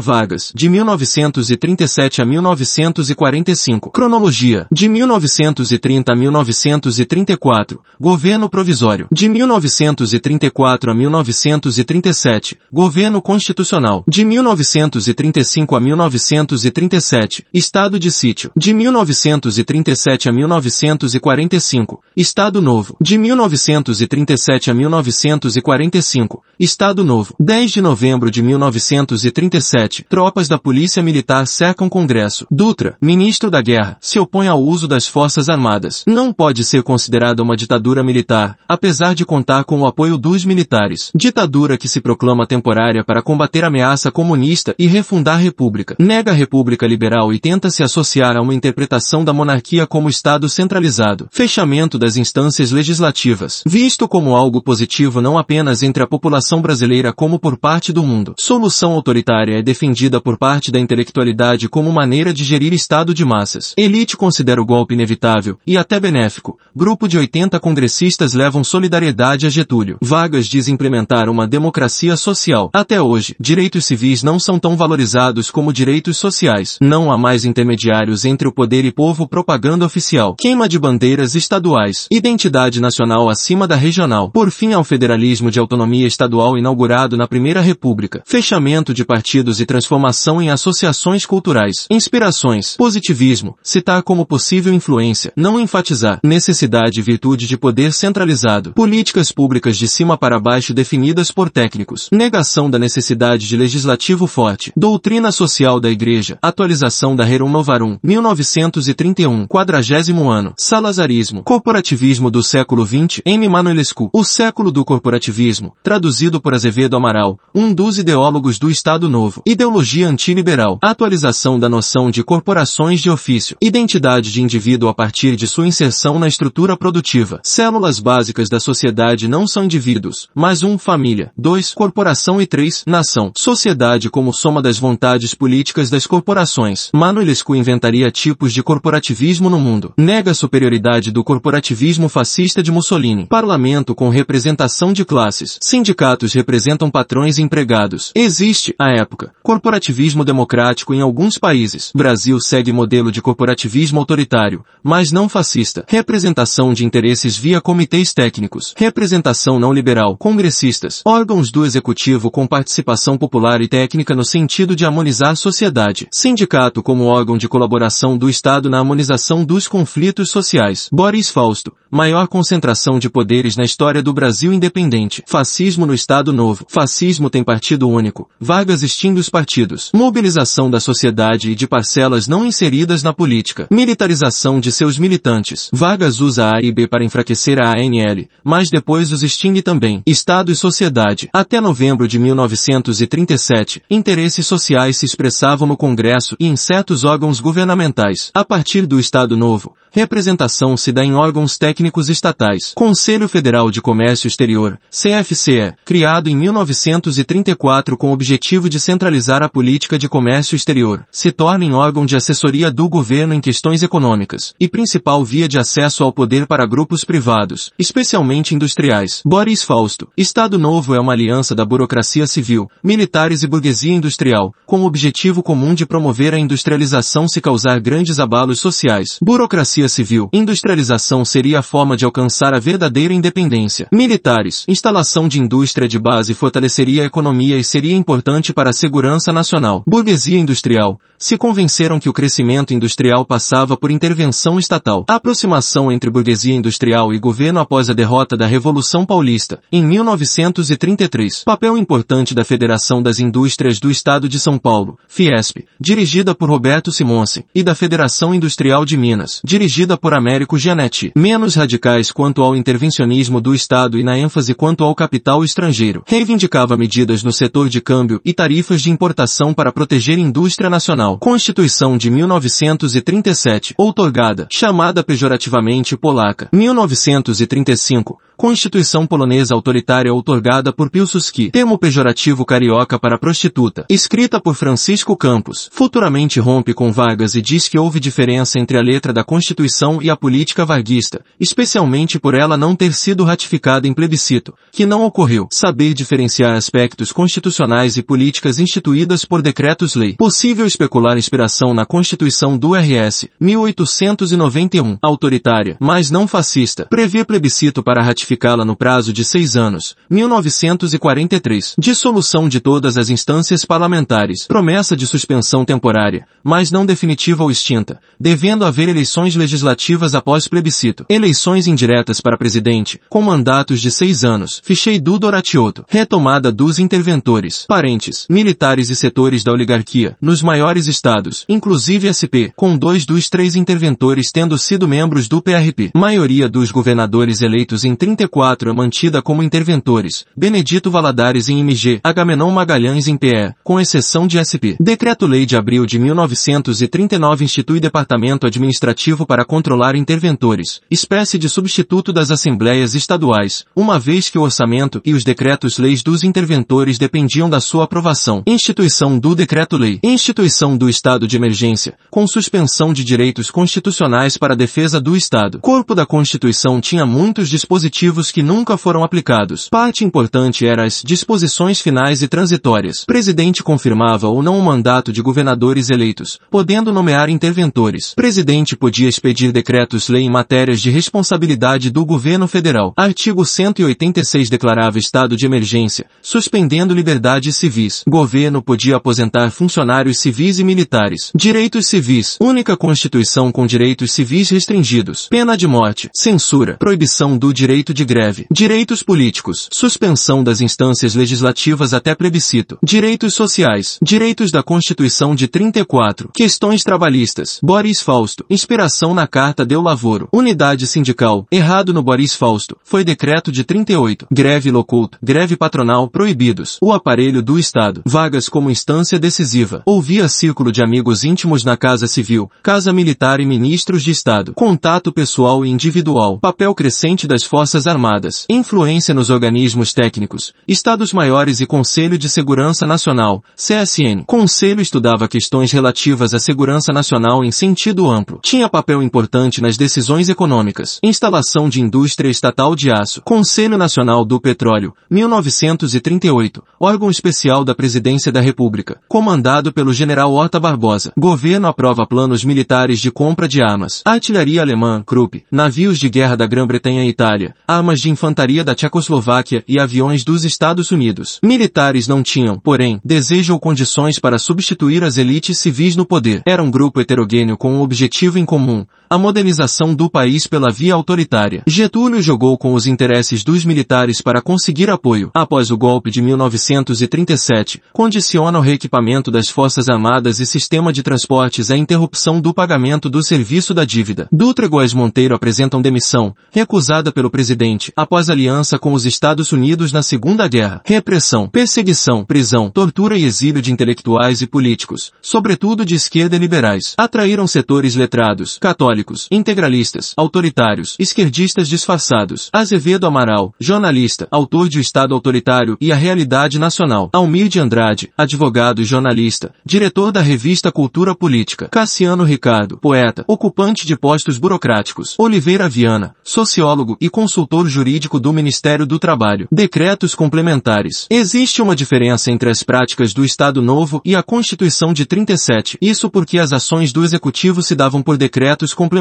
Vagas, de 1937 a 1945. Cronologia, de 1930 a 1934. Governo Provisório, de 1934 a 1937. Governo Constitucional, de 1935 a 1937. Estado de sítio, de 1937 a 1945. Estado Novo, de 1937 a 1945. Estado Novo, 10 de novembro de 1937. 7. Tropas da Polícia Militar cercam Congresso. Dutra, ministro da Guerra, se opõe ao uso das Forças Armadas. Não pode ser considerada uma ditadura militar, apesar de contar com o apoio dos militares. Ditadura que se proclama temporária para combater a ameaça comunista e refundar a República. Nega a República Liberal e tenta se associar a uma interpretação da monarquia como Estado centralizado. Fechamento das instâncias legislativas. Visto como algo positivo não apenas entre a população brasileira como por parte do mundo. Solução autoritária é defendida por parte da intelectualidade como maneira de gerir estado de massas. Elite considera o golpe inevitável e até benéfico. Grupo de 80 congressistas levam solidariedade a Getúlio. Vargas diz implementar uma democracia social. Até hoje, direitos civis não são tão valorizados como direitos sociais. Não há mais intermediários entre o poder e povo propaganda oficial. Queima de bandeiras estaduais. Identidade nacional acima da regional. Por fim ao federalismo de autonomia estadual inaugurado na Primeira República. Fechamento de partidos e transformação em associações culturais. Inspirações. Positivismo. Citar como possível influência. Não enfatizar. Necessidade e virtude de poder centralizado. Políticas públicas de cima para baixo definidas por técnicos. Negação da necessidade de legislativo forte. Doutrina social da Igreja. Atualização da Rerum Novarum. 1931. Quadragésimo ano. Salazarismo. Corporativismo do século XX. M. Manuelescu. O século do corporativismo. Traduzido por Azevedo Amaral. Um dos ideólogos do Estado Novo. Ideologia antiliberal. Atualização da noção de corporações de ofício. Identidade de indivíduo a partir de sua inserção na estrutura produtiva. Células básicas da sociedade não são indivíduos, mas um família. 2. Corporação e 3. Nação. Sociedade como soma das vontades políticas das corporações. Manuelescu inventaria tipos de corporativismo no mundo. Nega a superioridade do corporativismo fascista de Mussolini. Parlamento com representação de classes. Sindicatos representam patrões e empregados. Existe, à época, Corporativismo democrático em alguns países. Brasil segue modelo de corporativismo autoritário, mas não fascista. Representação de interesses via comitês técnicos. Representação não liberal. Congressistas. Órgãos do executivo com participação popular e técnica no sentido de harmonizar sociedade. Sindicato como órgão de colaboração do Estado na harmonização dos conflitos sociais. Boris Fausto. Maior concentração de poderes na história do Brasil independente. Fascismo no Estado Novo. Fascismo tem partido único. Vargas extingue os partidos, mobilização da sociedade e de parcelas não inseridas na política, militarização de seus militantes. Vargas usa A e B para enfraquecer a ANL, mas depois os extingue também. Estado e sociedade. Até novembro de 1937, interesses sociais se expressavam no Congresso e em certos órgãos governamentais. A partir do Estado Novo, representação se dá em órgãos técnicos estatais. Conselho Federal de Comércio Exterior, CFCE, criado em 1934 com o objetivo de centralizar a política de comércio exterior, se torna em órgão de assessoria do governo em questões econômicas, e principal via de acesso ao poder para grupos privados, especialmente industriais. Boris Fausto. Estado Novo é uma aliança da burocracia civil, militares e burguesia industrial, com o objetivo comum de promover a industrialização se causar grandes abalos sociais. Burocracia civil. Industrialização seria a forma de alcançar a verdadeira independência. Militares. Instalação de indústria de base fortaleceria a economia e seria importante para a segurança nacional. Burguesia industrial. Se convenceram que o crescimento industrial passava por intervenção estatal. A aproximação entre burguesia industrial e governo após a derrota da Revolução Paulista, em 1933. Papel importante da Federação das Indústrias do Estado de São Paulo, Fiesp, dirigida por Roberto Simonsen, e da Federação Industrial de Minas, dirigida por Américo Gianetti. Menos radicais quanto ao intervencionismo do Estado e na ênfase quanto ao capital estrangeiro. Reivindicava medidas no setor de câmbio e tarifas de importação para proteger indústria nacional. Constituição de 1937, outorgada, chamada pejorativamente polaca. 1935, Constituição polonesa autoritária outorgada por Piłsudski. Termo pejorativo carioca para prostituta. Escrita por Francisco Campos. Futuramente rompe com Vargas e diz que houve diferença entre a letra da Constituição e a política varguista, especialmente por ela não ter sido ratificada em plebiscito, que não ocorreu. Saber diferenciar aspectos constitucionais e políticas instituídas por decretos-lei. Possível especular inspiração na Constituição do RS, 1891, autoritária, mas não fascista. Prevê plebiscito para ratificá-la no prazo de seis anos, 1943. Dissolução de todas as instâncias parlamentares. Promessa de suspensão temporária, mas não definitiva ou extinta, devendo haver eleições legislativas após plebiscito. Eleições indiretas para presidente, com mandatos de seis anos. Fichei do Doratioto. Retomada dos interventores, parentes, militares e setores da oligarquia, nos maiores estados, inclusive SP, com dois dos três interventores tendo sido membros do PRP. Maioria dos governadores eleitos em 34 é mantida como interventores. Benedito Valadares em MG, Agamenon Magalhães em PE, com exceção de SP. Decreto-Lei de abril de 1939 institui Departamento Administrativo para controlar interventores, espécie de substituto das Assembleias Estaduais, uma vez que o orçamento e os decretos-leis dos interventores dependiam da sua aprovação. Instituição do Decreto-Lei. Instituição do Estado de Emergência, com suspensão de direitos constitucionais para defesa do Estado. Corpo da Constituição tinha muitos dispositivos que nunca foram aplicados. Parte importante era as disposições finais e transitórias. Presidente confirmava ou não o mandato de governadores eleitos, podendo nomear interventores. Presidente podia expedir decretos-lei em matérias de responsabilidade do governo federal. Artigo 186 declarava estado de emergência, suspendendo liberdades civis. Governo podia aposentar funcionários civis e militares. Direitos civis. Única Constituição com direitos civis restringidos. Pena de morte. Censura. Proibição do direito de greve. Direitos políticos. Suspensão das instâncias legislativas até plebiscito. Direitos sociais. Direitos da Constituição de 34. Questões trabalhistas. Boris Fausto. Inspiração na Carta Deu Lavoro. Unidade sindical. Errado no Boris Fausto. Foi decreto de 38. Greve loculta. Greve patronal proibidos. O aparelho do Estado. Vagas como instância decisiva. Ouvia círculo de amigos íntimos na Casa Civil, Casa Militar e Ministros de Estado. Contato pessoal e individual. Papel crescente das Forças Armadas. Influência nos organismos técnicos. Estados maiores e Conselho de Segurança Nacional. CSN. Conselho estudava questões relativas à segurança nacional em sentido amplo. Tinha papel importante nas decisões econômicas. Instalação de indústria estatal de aço. Conselho Nacional do Petróleo. 1938. Órgão especial da Presidência da República. Comandado pelo General Horta Barbosa. Governo aprova planos militares de compra de armas. Artilharia alemã, Krupp. Navios de guerra da Grã-Bretanha e Itália. Armas de infantaria da Tchecoslováquia e aviões dos Estados Unidos. Militares não tinham, porém, desejo ou condições para substituir as elites civis no poder. Era um grupo heterogêneo com um objetivo em comum, a modernização do país pela via autoritária. Getúlio jogou com os interesses dos militares para conseguir apoio. Após o golpe de 1937, condiciona o reequipamento das Forças Armadas e sistema de transportes à interrupção do pagamento do serviço da dívida. Dutra e Góes Monteiro apresentam demissão, recusada pelo presidente, após aliança com os Estados Unidos na Segunda Guerra. Repressão, perseguição, prisão, tortura e exílio de intelectuais e políticos, sobretudo de esquerda e liberais. Atraíram setores letrados, católicos, integralistas, autoritários, esquerdistas disfarçados. Azevedo Amaral, jornalista, autor de O Estado Autoritário e a Realidade Nacional. Almir de Andrade, advogado e jornalista, diretor da revista Cultura Política. Cassiano Ricardo, poeta, ocupante de postos burocráticos. Oliveira Viana, sociólogo e consultor jurídico do Ministério do Trabalho. Decretos complementares. Existe uma diferença entre as práticas do Estado Novo e a Constituição de 37. Isso porque as ações do Executivo se davam por decretos complementares,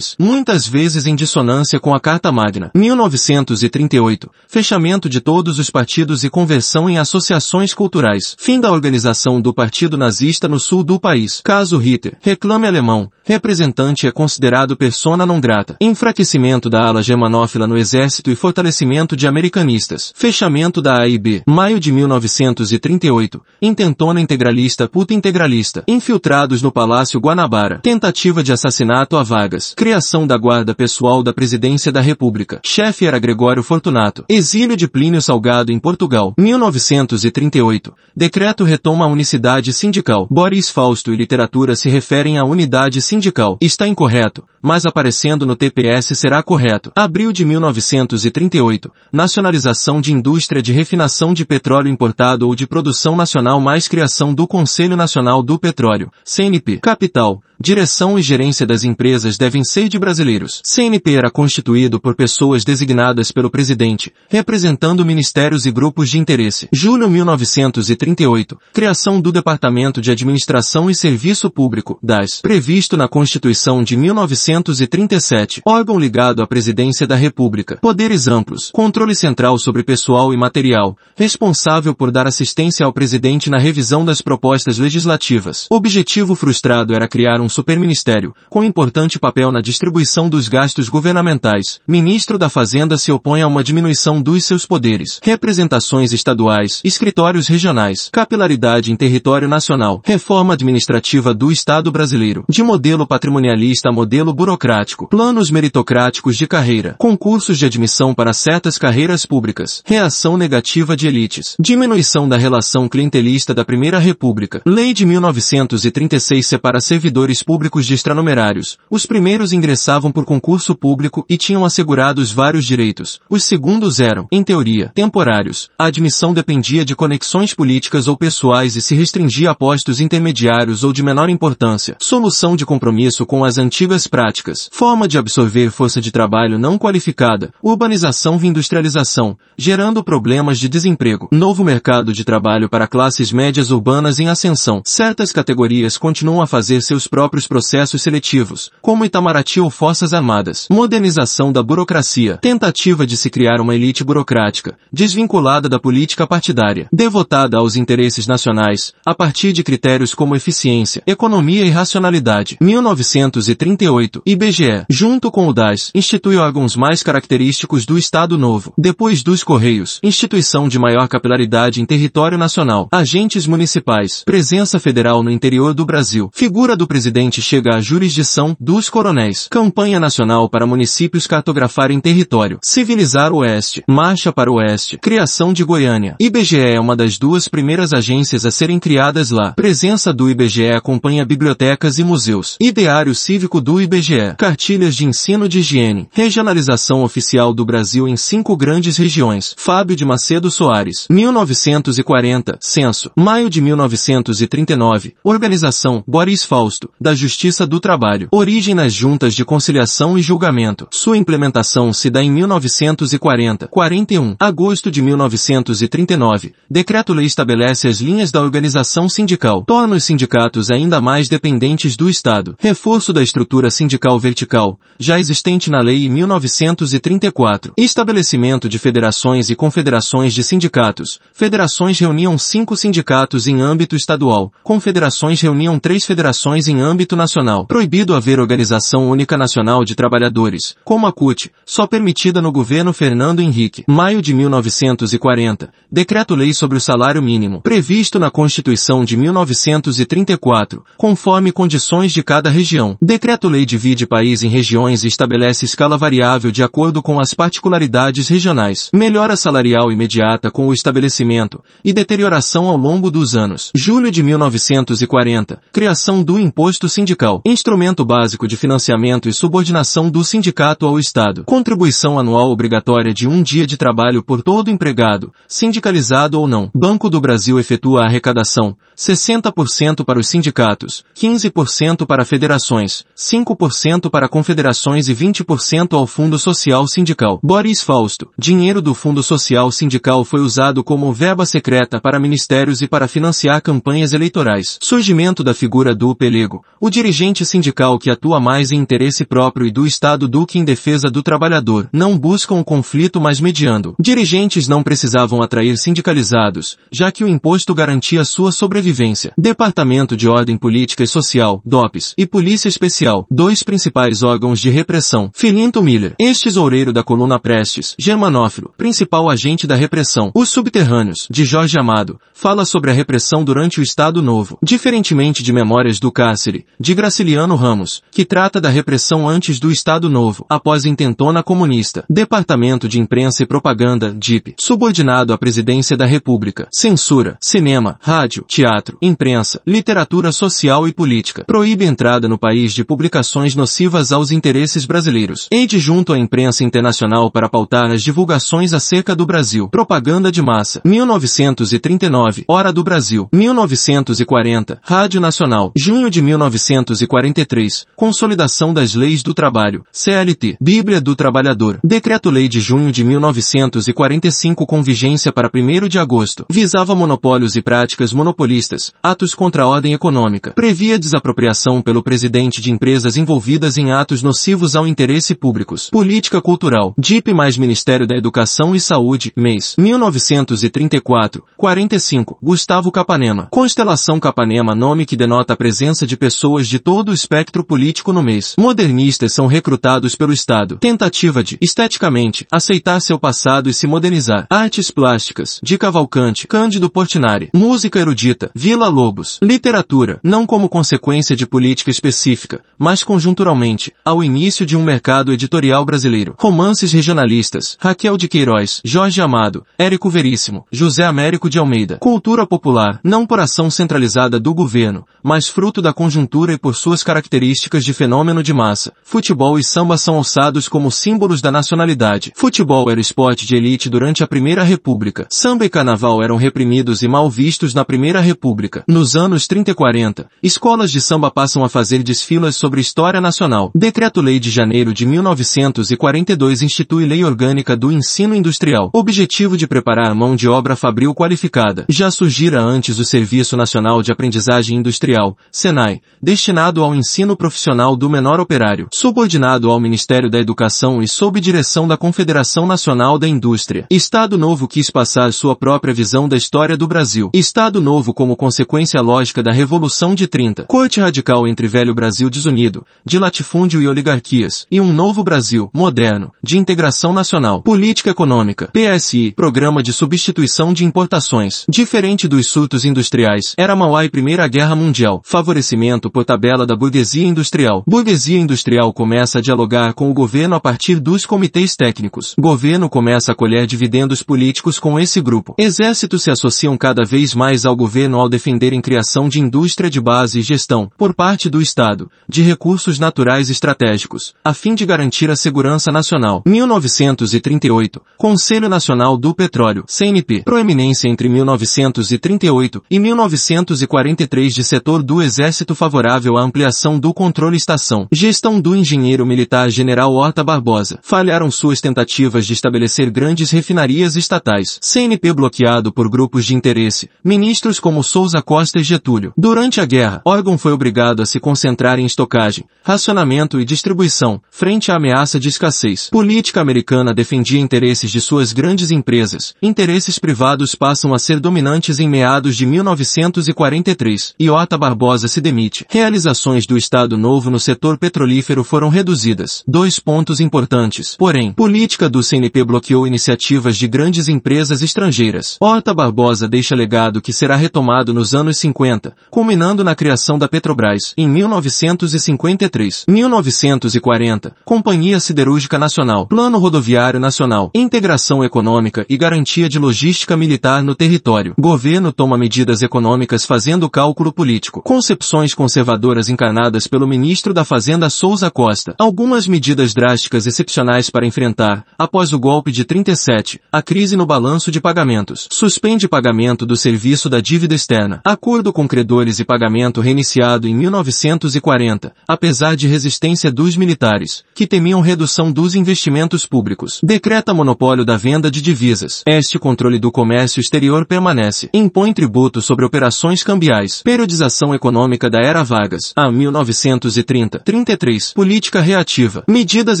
muitas vezes em dissonância com a Carta Magna. 1938. Fechamento de todos os partidos e conversão em associações culturais. Fim da organização do Partido Nazista no sul do país. Caso Ritter. Reclame alemão. Representante é considerado persona não grata. Enfraquecimento da ala germanófila no exército e fortalecimento de americanistas. Fechamento da AIB. Maio de 1938. Intentona integralista puta integralista. Infiltrados no Palácio Guanabara. Tentativa de assassinato a vagas. Criação da Guarda Pessoal da Presidência da República. Chefe era Gregório Fortunato. Exílio de Plínio Salgado em Portugal. 1938. Decreto retoma a unicidade sindical. Boris Fausto e literatura se referem à unidade sindical. Está incorreto, mas aparecendo no TPS será correto. Abril de 1938. 1938, nacionalização de indústria de refinação de petróleo importado ou de produção nacional mais criação do Conselho Nacional do Petróleo, CNP. Capital, Direção e gerência das empresas devem ser de brasileiros. CNP era constituído por pessoas designadas pelo presidente, representando ministérios e grupos de interesse. Julho 1938, criação do Departamento de Administração e Serviço Público, DAS, previsto na Constituição de 1937, órgão ligado à Presidência da República. Poderes amplos, controle central sobre pessoal e material, responsável por dar assistência ao presidente na revisão das propostas legislativas. Objetivo frustrado era criar um um superministério, com importante papel na distribuição dos gastos governamentais. Ministro da Fazenda se opõe a uma diminuição dos seus poderes. Representações estaduais, escritórios regionais, capilaridade em território nacional, reforma administrativa do Estado brasileiro, de modelo patrimonialista a modelo burocrático, planos meritocráticos de carreira, concursos de admissão para certas carreiras públicas, reação negativa de elites, diminuição da relação clientelista da Primeira República, Lei de 1936 separa servidores servidores públicos de extranumerários. Os primeiros ingressavam por concurso público e tinham assegurados vários direitos. Os segundos eram, em teoria, temporários. A admissão dependia de conexões políticas ou pessoais e se restringia a postos intermediários ou de menor importância. Solução de compromisso com as antigas práticas. Forma de absorver força de trabalho não qualificada. Urbanização e industrialização, gerando problemas de desemprego. Novo mercado de trabalho para classes médias urbanas em ascensão. Certas categorias continuam a fazer seus próprios próprios processos seletivos, como Itamaraty ou Forças Armadas. Modernização da burocracia. Tentativa de se criar uma elite burocrática, desvinculada da política partidária, devotada aos interesses nacionais, a partir de critérios como eficiência, economia e racionalidade. 1938, IBGE, junto com o DAS, institui órgãos mais característicos do Estado Novo. Depois dos Correios, instituição de maior capilaridade em território nacional, agentes municipais, presença federal no interior do Brasil, figura do presidente presidente chega à jurisdição dos coronéis. Campanha nacional para municípios cartografarem território. Civilizar o Oeste. Marcha para o Oeste. Criação de Goiânia. IBGE é uma das duas primeiras agências a serem criadas lá. Presença do IBGE acompanha bibliotecas e museus. Ideário cívico do IBGE. Cartilhas de ensino de higiene. Regionalização oficial do Brasil em cinco grandes regiões. Fábio de Macedo Soares. 1940. Censo. Maio de 1939. Organização. Boris Fausto da Justiça do Trabalho. Origem nas juntas de conciliação e julgamento. Sua implementação se dá em 1940. 41. Agosto de 1939. Decreto-lei estabelece as linhas da organização sindical. Torna os sindicatos ainda mais dependentes do Estado. Reforço da estrutura sindical vertical, já existente na lei em 1934. Estabelecimento de federações e confederações de sindicatos. Federações reuniam cinco sindicatos em âmbito estadual. Confederações reuniam três federações em âmbito âmbito nacional. Proibido haver organização única nacional de trabalhadores, como a CUT, só permitida no governo Fernando Henrique. Maio de 1940. Decreto-lei sobre o salário mínimo, previsto na Constituição de 1934, conforme condições de cada região. Decreto-lei divide país em regiões e estabelece escala variável de acordo com as particularidades regionais. Melhora salarial imediata com o estabelecimento e deterioração ao longo dos anos. Julho de 1940. Criação do Imposto Imposto Sindical. Instrumento básico de financiamento e subordinação do sindicato ao Estado. Contribuição anual obrigatória de um dia de trabalho por todo empregado, sindicalizado ou não. Banco do Brasil efetua a arrecadação. 60% para os sindicatos, 15% para federações, 5% para confederações e 20% ao Fundo Social Sindical. Boris Fausto. Dinheiro do Fundo Social Sindical foi usado como verba secreta para ministérios e para financiar campanhas eleitorais. Surgimento da figura do pelego, o dirigente sindical que atua mais em interesse próprio e do Estado do que em defesa do trabalhador, não busca um conflito mas mediando. Dirigentes não precisavam atrair sindicalizados, já que o imposto garantia sua sobrevivência. Departamento de Ordem Política e Social, DOPS, e Polícia Especial, dois principais órgãos de repressão. Filinto Miller, ex-tesoureiro da coluna Prestes, Germanófilo, principal agente da repressão. Os Subterrâneos, de Jorge Amado, fala sobre a repressão durante o Estado Novo. Diferentemente de Memórias do Cárcere, de Graciliano Ramos, que trata da repressão antes do Estado Novo, após intentona comunista. Departamento de Imprensa e Propaganda, DIP, subordinado à Presidência da República. Censura, cinema, rádio, teatro, imprensa, literatura social e política. Proíbe entrada no país de publicações nocivas aos interesses brasileiros. Ede junto à imprensa internacional para pautar as divulgações acerca do Brasil. Propaganda de massa. 1939, Hora do Brasil. 1940, Rádio Nacional. Junho de 1943, Consolidação das Leis do Trabalho. CLT. Bíblia do Trabalhador. Decreto-Lei de junho de 1945 com vigência para 1 de agosto. Visava monopólios e práticas monopolistas. Atos contra a ordem econômica. Previa desapropriação pelo presidente de empresas envolvidas em atos nocivos ao interesse públicos. Política cultural. DIP mais Ministério da Educação e Saúde. Mês. 1934. 45. Gustavo Capanema. Constelação Capanema nome que denota a presença de pessoas de todo o espectro político no mês. Modernistas são recrutados pelo Estado. Tentativa de, esteticamente, aceitar seu passado e se modernizar. Artes plásticas. De Cavalcante. Cândido Portinari. Música erudita. Vila Lobos. Literatura. Não como consequência de política específica, mas conjunturalmente, ao início de um mercado editorial brasileiro. Romances regionalistas. Raquel de Queiroz. Jorge Amado. Érico Veríssimo. José Américo de Almeida. Cultura popular. Não por ação centralizada do governo, mas fruto da conjuntura e por suas características de fenômeno de massa. Futebol e samba são alçados como símbolos da nacionalidade. Futebol era esporte de elite durante a Primeira República. Samba e carnaval eram reprimidos e mal vistos na Primeira República. Nos anos 30 e 40, escolas de samba passam a fazer desfilas sobre história nacional. Decreto-Lei de janeiro de 1942 institui Lei Orgânica do Ensino Industrial. Objetivo de preparar mão de obra fabril qualificada. Já surgira antes o Serviço Nacional de Aprendizagem Industrial, SENAI, destinado ao ensino profissional do menor operário, subordinado ao Ministério da Educação e sob direção da Confederação Nacional da Indústria. Estado Novo quis passar sua própria visão da história do Brasil. Estado Novo como consequência lógica da Revolução de 30. Corte radical entre velho Brasil desunido, de latifúndio e oligarquias, e um novo Brasil, moderno, de integração nacional. Política Econômica, PSI, Programa de Substituição de Importações. Diferente dos surtos industriais, era Mauá e Primeira Guerra Mundial. Favorecimento por tabela da burguesia industrial. Burguesia industrial começa a dialogar com o governo a partir dos comitês técnicos. Governo começa a colher dividendos políticos com esse grupo. Exércitos se associam cada vez mais ao governo ao defenderem criação de indústria de base e gestão, por parte do Estado, de recursos naturais estratégicos, a fim de garantir a segurança nacional. 1938. Conselho Nacional do Petróleo, CNP. Proeminência entre 1938 e 1943 de setor do Exército favorável à ampliação do controle estação. Gestão do engenheiro militar General Horta Barbosa. Falharam suas tentativas de estabelecer grandes refinarias estatais. CNP bloqueado por grupos de interesse. Ministros como Souza Costa e Getúlio. Durante a guerra, órgão foi obrigado a se concentrar em estocagem, racionamento e distribuição, frente à ameaça de escassez. Política americana defendia interesses de suas grandes empresas. Interesses privados passam a ser dominantes em meados de 1943. Iota Barbosa se demite. Realizações do Estado Novo no setor petrolífero foram reduzidas. Dois pontos importantes. Porém, política do CNP bloqueou iniciativas de grandes empresas estrangeiras. Horta Barbosa deixa legado que será retomado nos anos 50, culminando na criação da Petrobras, em 1953. 1940, Companhia Siderúrgica Nacional, Plano Rodoviário Nacional, Integração Econômica e Garantia de Logística Militar no território. Governo toma medidas econômicas fazendo cálculo político. Concepções conservadoras encarnadas pelo ministro da Fazenda Souza Costa. Algumas medidas drásticas excepcionais para enfrentar, após o golpe de 37, a crise no balanço de pagamentos. Suspende pagamento do serviço da dívida externa. Acordo com credores e pagamento reiniciado em 1940, apesar de resistência dos militares, que temiam redução dos investimentos públicos. Decreta monopólio da venda de divisas. Este controle do comércio exterior permanece. Impõe tributo sobre operações cambiais. Periodização econômica da era Vargas. A 1930. 33. Política reativa. Medidas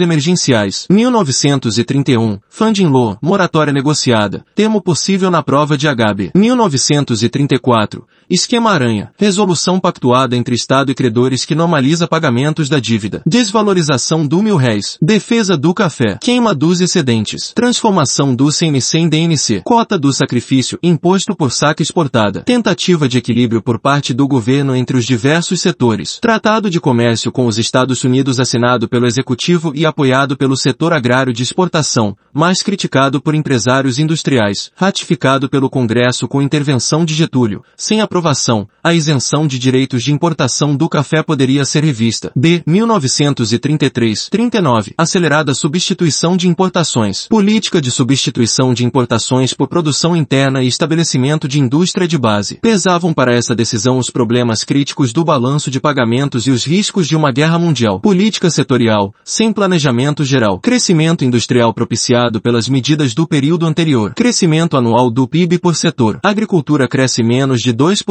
emergenciais. 1931. Funding law. Moratória negociada. Termo possível na prova de Agabe. 1934. Esquema Aranha. Resolução pactuada entre Estado e credores que normaliza pagamentos da dívida. Desvalorização do mil réis. Defesa do café. Queima dos excedentes. Transformação do CNC em DNC. Cota do sacrifício. Imposto por saca exportada. Tentativa de equilíbrio por parte do governo entre os diversos setores. Tratado de comércio com os Estados Unidos assinado pelo Executivo e apoiado pelo setor agrário de exportação, mais criticado por empresários industriais. Ratificado pelo Congresso com intervenção de Getúlio. Sem aprovação, a isenção de direitos de importação do café poderia ser revista. B. 1933-39. Acelerada substituição de importações. Política de substituição de importações por produção interna e estabelecimento de indústria de base. Pesavam para essa decisão os problemas críticos do balanço de pagamentos e os riscos de uma guerra mundial. Política setorial, sem planejamento geral. Crescimento industrial propiciado pelas medidas do período anterior. Crescimento anual do PIB por setor. Agricultura cresce menos de 2%.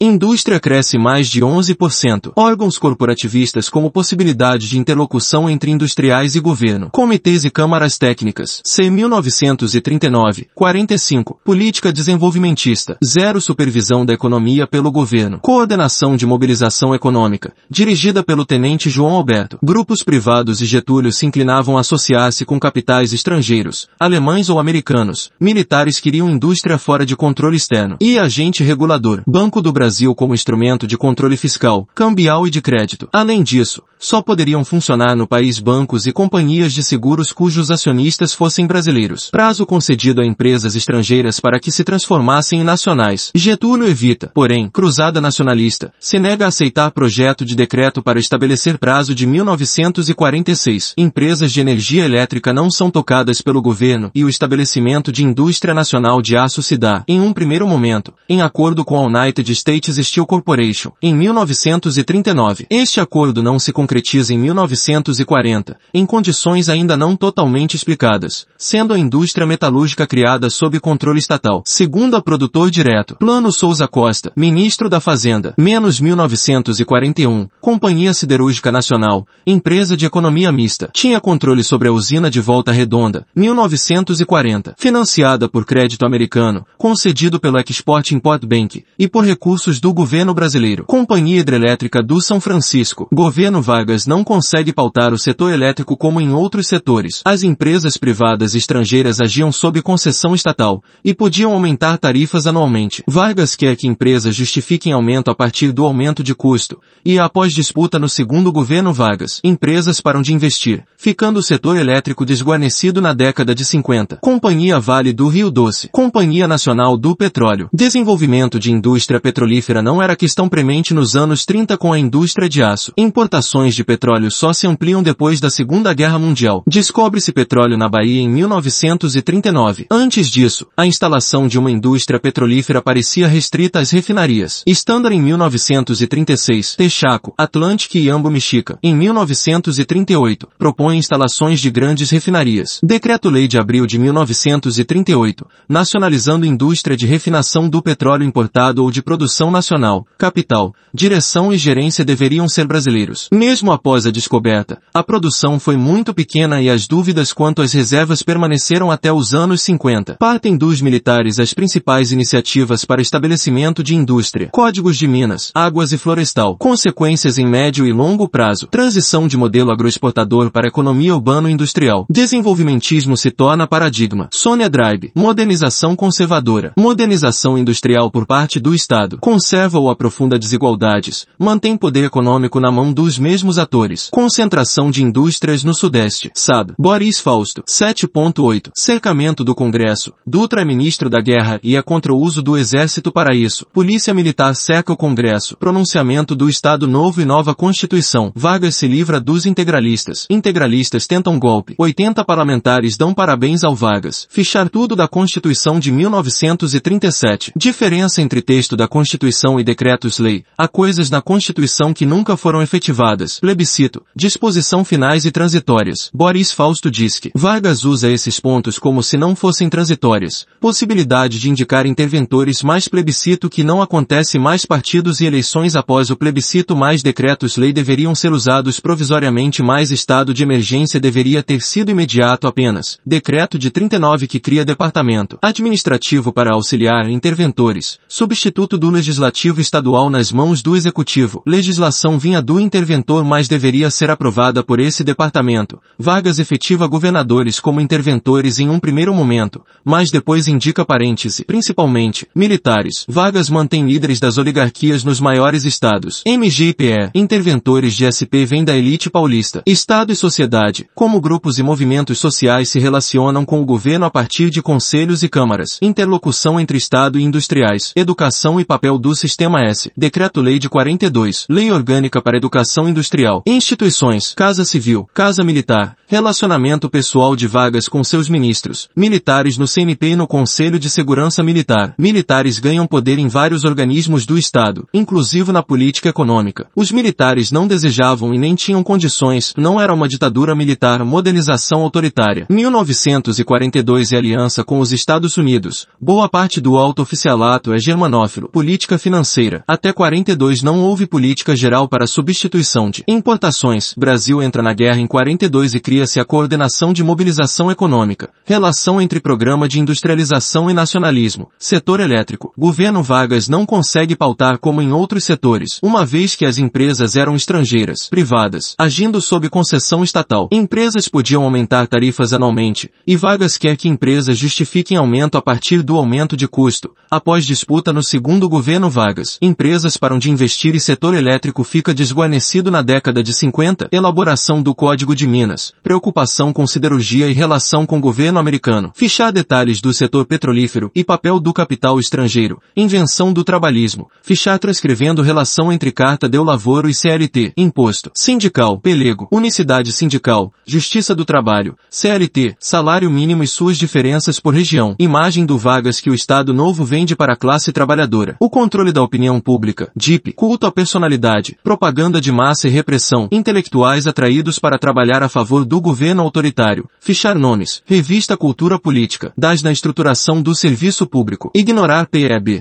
Indústria cresce mais de 11%. Órgãos corporativistas como possibilidade de interlocução entre industriais e governo. Comitês e câmaras técnicas. C. 1939. 45. Política desenvolvimentista. Zero supervisão da economia pelo governo. Coordenação de mobilização econômica. Dirigida pelo tenente João Alberto. Grupos privados e Getúlio se inclinavam a associar-se com capitais estrangeiros, alemães ou americanos. Militares queriam indústria fora de controle externo. E agente regulador. Banco do Brasil como instrumento de controle fiscal, cambial e de crédito. Além disso, só poderiam funcionar no país bancos e companhias de seguros cujos acionistas fossem brasileiros. Prazo concedido a empresas estrangeiras para que se transformassem em nacionais. Getúlio evita, porém, cruzada nacionalista, se nega a aceitar projeto de decreto para estabelecer prazo de 1946. Empresas de energia elétrica não são tocadas pelo governo e o estabelecimento de indústria nacional de aço se dá, em um primeiro momento, em acordo com a United States Steel Corporation, em 1939. Este acordo não se concretiza em 1940, em condições ainda não totalmente explicadas, sendo a indústria metalúrgica criada sob controle estatal. Segundo a produtor direto, Plano Souza Costa, ministro da Fazenda, menos 1941, Companhia Siderúrgica Nacional, empresa de economia mista, tinha controle sobre a usina de Volta Redonda, 1940, financiada por crédito americano, concedido pelo Export Import Bank, e por recursos do governo brasileiro. Companhia Hidrelétrica do São Francisco. Governo Vargas não consegue pautar o setor elétrico como em outros setores. As empresas privadas estrangeiras agiam sob concessão estatal e podiam aumentar tarifas anualmente. Vargas quer que empresas justifiquem aumento a partir do aumento de custo e após disputa no segundo governo Vargas, empresas param de investir, ficando o setor elétrico desguarnecido na década de 50. Companhia Vale do Rio Doce. Companhia Nacional do Petróleo. Desenvolvimento de indústria petrolífera não era questão premente nos anos 30 com a indústria de aço. Importações de petróleo só se ampliam depois da Segunda Guerra Mundial. Descobre-se petróleo na Bahia em 1939. Antes disso, a instalação de uma indústria petrolífera parecia restrita às refinarias. Standard em 1936, Texaco, Atlantic e Ambo Mexica. Em 1938, propõe instalações de grandes refinarias. Decreto-Lei de abril de 1938, nacionalizando indústria de refinação do petróleo importado ou de produção nacional, capital, direção e gerência deveriam ser brasileiros. Mesmo após a descoberta, a produção foi muito pequena e as dúvidas quanto às reservas permaneceram até os anos 50. Partem dos militares as principais iniciativas para estabelecimento de indústria, códigos de minas, águas e florestal, consequências em médio e longo prazo, transição de modelo agroexportador para economia urbano-industrial, desenvolvimentismo se torna paradigma, Sônia Drive, modernização conservadora, modernização industrial por parte do Estado, conserva ou aprofunda desigualdades, mantém poder econômico na mão dos mesmos atores, concentração de indústrias no Sudeste, SAD, Boris Fausto, 7.8, cercamento do Congresso, Dutra é ministro da Guerra e é contra o uso do Exército para isso, Polícia Militar cerca o Congresso, pronunciamento do Estado Novo e nova Constituição, Vargas se livra dos integralistas, integralistas tentam golpe, 80 parlamentares dão parabéns ao Vargas, fichar tudo da Constituição de 1937, diferença entre texto da Constituição e decretos-lei, há coisas na Constituição que nunca foram efetivadas, Plebiscito. Disposição finais e transitórias. Boris Fausto diz que Vargas usa esses pontos como se não fossem transitórias. Possibilidade de indicar interventores mais plebiscito que não acontece mais partidos e eleições após o plebiscito mais decretos-lei deveriam ser usados provisoriamente mais estado de emergência deveria ter sido imediato apenas. Decreto de 39 que cria departamento administrativo para auxiliar interventores. Substituto do legislativo estadual nas mãos do executivo. Legislação vinha do interventor mas deveria ser aprovada por esse departamento. Vagas efetiva governadores como interventores em um primeiro momento, mas depois indica parêntese, principalmente, militares. Vagas mantém líderes das oligarquias nos maiores estados. MGPE, interventores de SP vêm da elite paulista. Estado e sociedade, como grupos e movimentos sociais se relacionam com o governo a partir de conselhos e câmaras. Interlocução entre Estado e industriais. Educação e papel do Sistema S. Decreto-Lei de 42. Lei Orgânica para Educação Industrial. Instituições. Casa Civil. Casa Militar. Relacionamento pessoal de vagas com seus ministros. Militares no CNP e no Conselho de Segurança Militar. Militares ganham poder em vários organismos do Estado, inclusive na política econômica. Os militares não desejavam e nem tinham condições, não era uma ditadura militar, modernização autoritária. 1942 e aliança com os Estados Unidos. Boa parte do alto oficialato é germanófilo. Política financeira. Até 42 não houve política geral para substituição de importações. Brasil entra na guerra em 42 e cria-se a coordenação de mobilização econômica. Relação entre programa de industrialização e nacionalismo. Setor elétrico. Governo Vargas não consegue pautar como em outros setores, uma vez que as empresas eram estrangeiras, privadas, agindo sob concessão estatal. Empresas podiam aumentar tarifas anualmente, e Vargas quer que empresas justifiquem aumento a partir do aumento de custo. Após disputa no segundo governo Vargas, empresas param de investir e setor elétrico fica desguarnecido na década de 50. Elaboração do Código de Minas. Preocupação com siderurgia e relação com governo americano. Fichar detalhes do setor petrolífero e papel do capital estrangeiro. Invenção do trabalhismo. Fichar transcrevendo relação entre Carta de Lavoro e CLT. Imposto. Sindical. Pelego. Unicidade sindical. Justiça do trabalho. CLT. Salário mínimo e suas diferenças por região. Imagem do Vagas que o Estado Novo vende para a classe trabalhadora. O controle da opinião pública. DIP. Culto à personalidade. Propaganda de massa e repressão. Intelectuais atraídos para trabalhar a favor do governo autoritário. Fichar nomes. Revista Cultura Política. Das na estruturação do serviço público. Ignorar PEB.